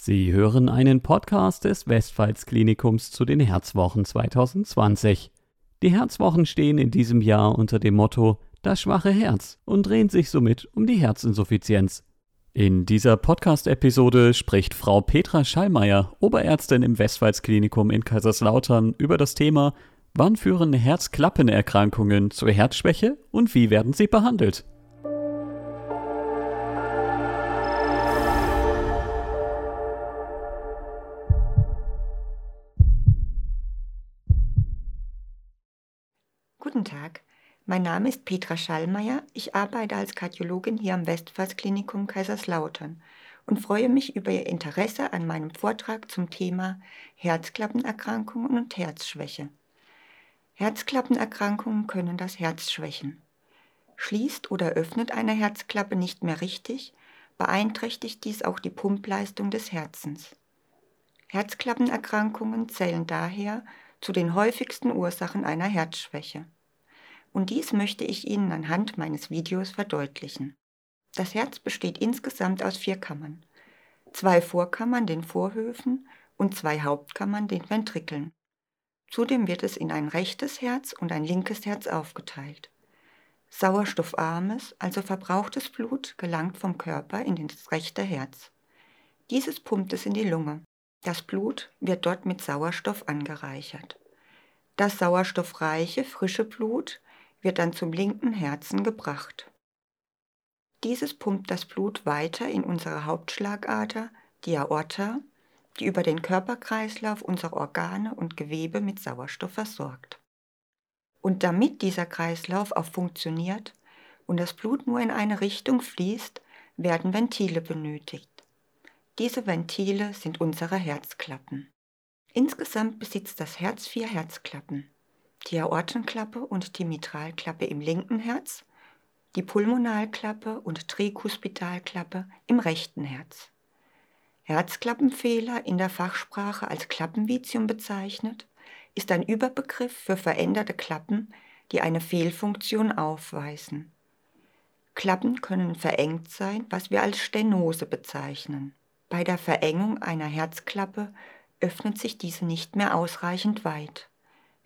Sie hören einen Podcast des Westpfalz-Klinikums zu den Herzwochen 2020. Die Herzwochen stehen in diesem Jahr unter dem Motto Das schwache Herz und drehen sich somit um die Herzinsuffizienz. In dieser Podcast-Episode spricht Frau Petra Schallmeier, Oberärztin im Westpfalz-Klinikum in Kaiserslautern, über das Thema Wann führen Herzklappenerkrankungen zur Herzschwäche und wie werden sie behandelt? Guten Tag, mein Name ist Petra Schallmeier. Ich arbeite als Kardiologin hier am Westpfalz-Klinikum Kaiserslautern und freue mich über Ihr Interesse an meinem Vortrag zum Thema Herzklappenerkrankungen und Herzschwäche. Herzklappenerkrankungen können das Herz schwächen. Schließt oder öffnet eine Herzklappe nicht mehr richtig, beeinträchtigt dies auch die Pumpleistung des Herzens. Herzklappenerkrankungen zählen daher zu den häufigsten Ursachen einer Herzschwäche und dies möchte ich Ihnen anhand meines Videos verdeutlichen. Das Herz besteht insgesamt aus vier Kammern. Zwei Vorkammern, den Vorhöfen, und zwei Hauptkammern, den Ventrikeln. Zudem wird es in ein rechtes Herz und ein linkes Herz aufgeteilt. Sauerstoffarmes, also verbrauchtes Blut, gelangt vom Körper in das rechte Herz. Dieses pumpt es in die Lunge. Das Blut wird dort mit Sauerstoff angereichert. Das sauerstoffreiche, frische Blut wird dann zum linken Herzen gebracht. Dieses pumpt das Blut weiter in unsere Hauptschlagader, die Aorta, die über den Körperkreislauf unsere Organe und Gewebe mit Sauerstoff versorgt. Und damit dieser Kreislauf auch funktioniert und das Blut nur in eine Richtung fließt, werden Ventile benötigt. Diese Ventile sind unsere Herzklappen. Insgesamt besitzt das Herz vier Herzklappen die Aortenklappe und die Mitralklappe im linken Herz, die Pulmonalklappe und Trikuspidalklappe im rechten Herz. Herzklappenfehler, in der Fachsprache als Klappenvitium bezeichnet, ist ein Überbegriff für veränderte Klappen, die eine Fehlfunktion aufweisen. Klappen können verengt sein, was wir als Stenose bezeichnen. Bei der Verengung einer Herzklappe öffnet sich diese nicht mehr ausreichend weit.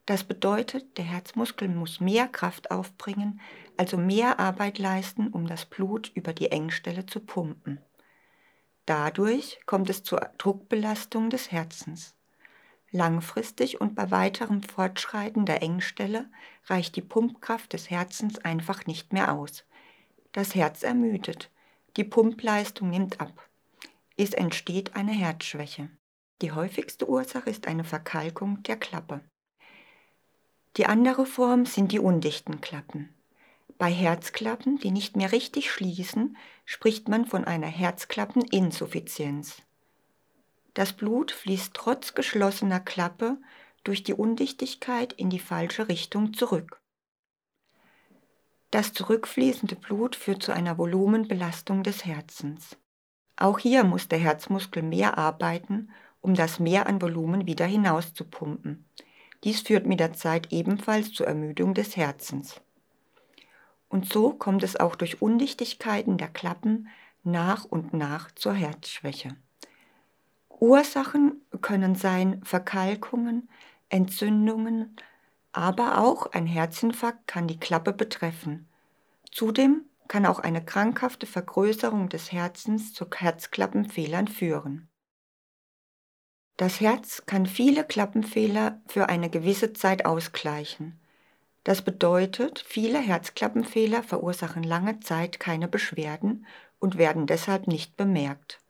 Das bedeutet, der Herzmuskel muss mehr Kraft aufbringen, also mehr Arbeit leisten, um das Blut über die Engstelle zu pumpen. Dadurch kommt es zur Druckbelastung des Herzens. Langfristig und bei weiterem Fortschreiten der Engstelle reicht die Pumpkraft des Herzens einfach nicht mehr aus. Das Herz ermüdet, die Pumpleistung nimmt ab. Es entsteht eine Herzschwäche. Die häufigste Ursache ist eine Verkalkung der Klappe. Die andere Form sind die undichten Klappen. Bei Herzklappen, die nicht mehr richtig schließen, spricht man von einer Herzklappeninsuffizienz. Das Blut fließt trotz geschlossener Klappe durch die Undichtigkeit in die falsche Richtung zurück. Das zurückfließende Blut führt zu einer Volumenbelastung des Herzens. Auch hier muss der Herzmuskel mehr arbeiten, um das Mehr an Volumen wieder hinauszupumpen. Dies führt mit der Zeit ebenfalls zur Ermüdung des Herzens. Und so kommt es auch durch Undichtigkeiten der Klappen nach und nach zur Herzschwäche. Ursachen können sein Verkalkungen, Entzündungen, aber auch ein Herzinfarkt kann die Klappe betreffen. Zudem kann auch eine krankhafte Vergrößerung des Herzens zu Herzklappenfehlern führen. Das Herz kann viele Klappenfehler für eine gewisse Zeit ausgleichen. Das bedeutet, viele Herzklappenfehler verursachen lange Zeit keine Beschwerden und werden deshalb nicht bemerkt.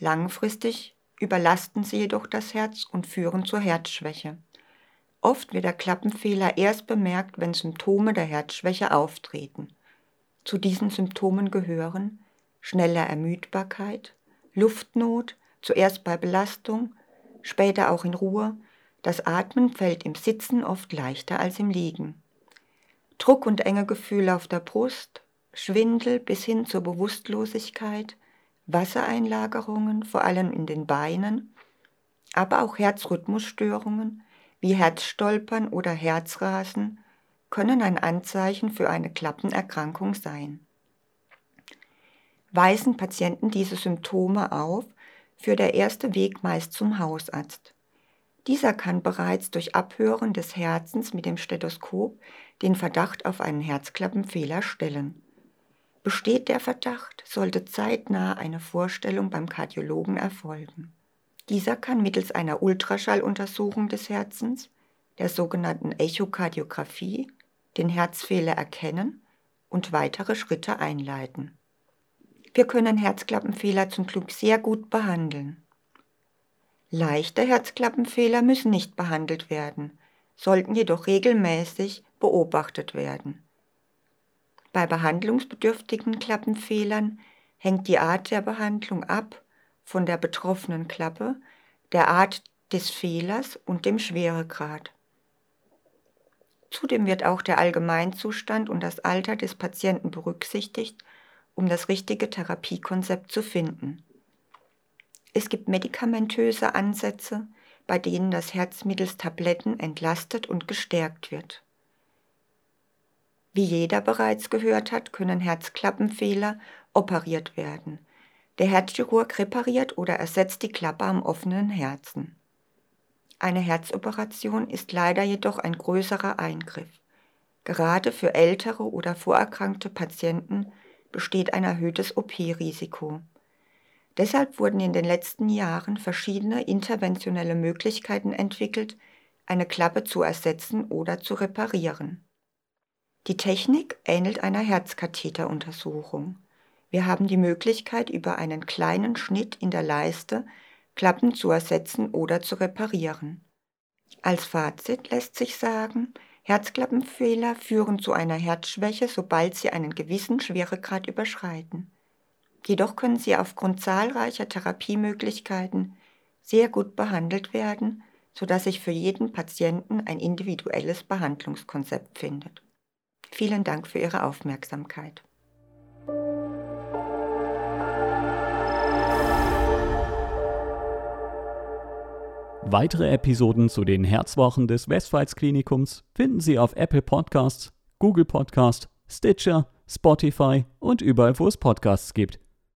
Langfristig überlasten sie jedoch das Herz und führen zur Herzschwäche. Oft wird der Klappenfehler erst bemerkt, wenn Symptome der Herzschwäche auftreten. Zu diesen Symptomen gehören schnelle Ermüdbarkeit, Luftnot, zuerst bei Belastung, später auch in Ruhe, das Atmen fällt im Sitzen oft leichter als im Liegen. Druck und enge Gefühle auf der Brust, Schwindel bis hin zur Bewusstlosigkeit, Wassereinlagerungen, vor allem in den Beinen, aber auch Herzrhythmusstörungen wie Herzstolpern oder Herzrasen können ein Anzeichen für eine Klappenerkrankung sein. Weisen Patienten diese Symptome auf, führt der erste Weg meist zum Hausarzt. Dieser kann bereits durch Abhören des Herzens mit dem Stethoskop den Verdacht auf einen Herzklappenfehler stellen. Besteht der Verdacht, sollte zeitnah eine Vorstellung beim Kardiologen erfolgen. Dieser kann mittels einer Ultraschalluntersuchung des Herzens, der sogenannten Echokardiographie, den Herzfehler erkennen und weitere Schritte einleiten. Wir können Herzklappenfehler zum Glück sehr gut behandeln. Leichte Herzklappenfehler müssen nicht behandelt werden, sollten jedoch regelmäßig beobachtet werden. Bei behandlungsbedürftigen Klappenfehlern hängt die Art der Behandlung ab von der betroffenen Klappe, der Art des Fehlers und dem Schweregrad. Zudem wird auch der Allgemeinzustand und das Alter des Patienten berücksichtigt, um das richtige Therapiekonzept zu finden. Es gibt medikamentöse Ansätze, bei denen das Herz mittels Tabletten entlastet und gestärkt wird. Wie jeder bereits gehört hat, können Herzklappenfehler operiert werden. Der Herzchirurg repariert oder ersetzt die Klappe am offenen Herzen. Eine Herzoperation ist leider jedoch ein größerer Eingriff. Gerade für ältere oder vorerkrankte Patienten besteht ein erhöhtes OP-Risiko. Deshalb wurden in den letzten Jahren verschiedene interventionelle Möglichkeiten entwickelt, eine Klappe zu ersetzen oder zu reparieren. Die Technik ähnelt einer Herzkatheteruntersuchung. Wir haben die Möglichkeit, über einen kleinen Schnitt in der Leiste Klappen zu ersetzen oder zu reparieren. Als Fazit lässt sich sagen, Herzklappenfehler führen zu einer Herzschwäche, sobald sie einen gewissen Schweregrad überschreiten. Jedoch können sie aufgrund zahlreicher Therapiemöglichkeiten sehr gut behandelt werden, sodass sich für jeden Patienten ein individuelles Behandlungskonzept findet. Vielen Dank für Ihre Aufmerksamkeit. Weitere Episoden zu den Herzwochen des Westpfalz-Klinikums finden Sie auf Apple Podcasts, Google Podcasts, Stitcher, Spotify und überall, wo es Podcasts gibt.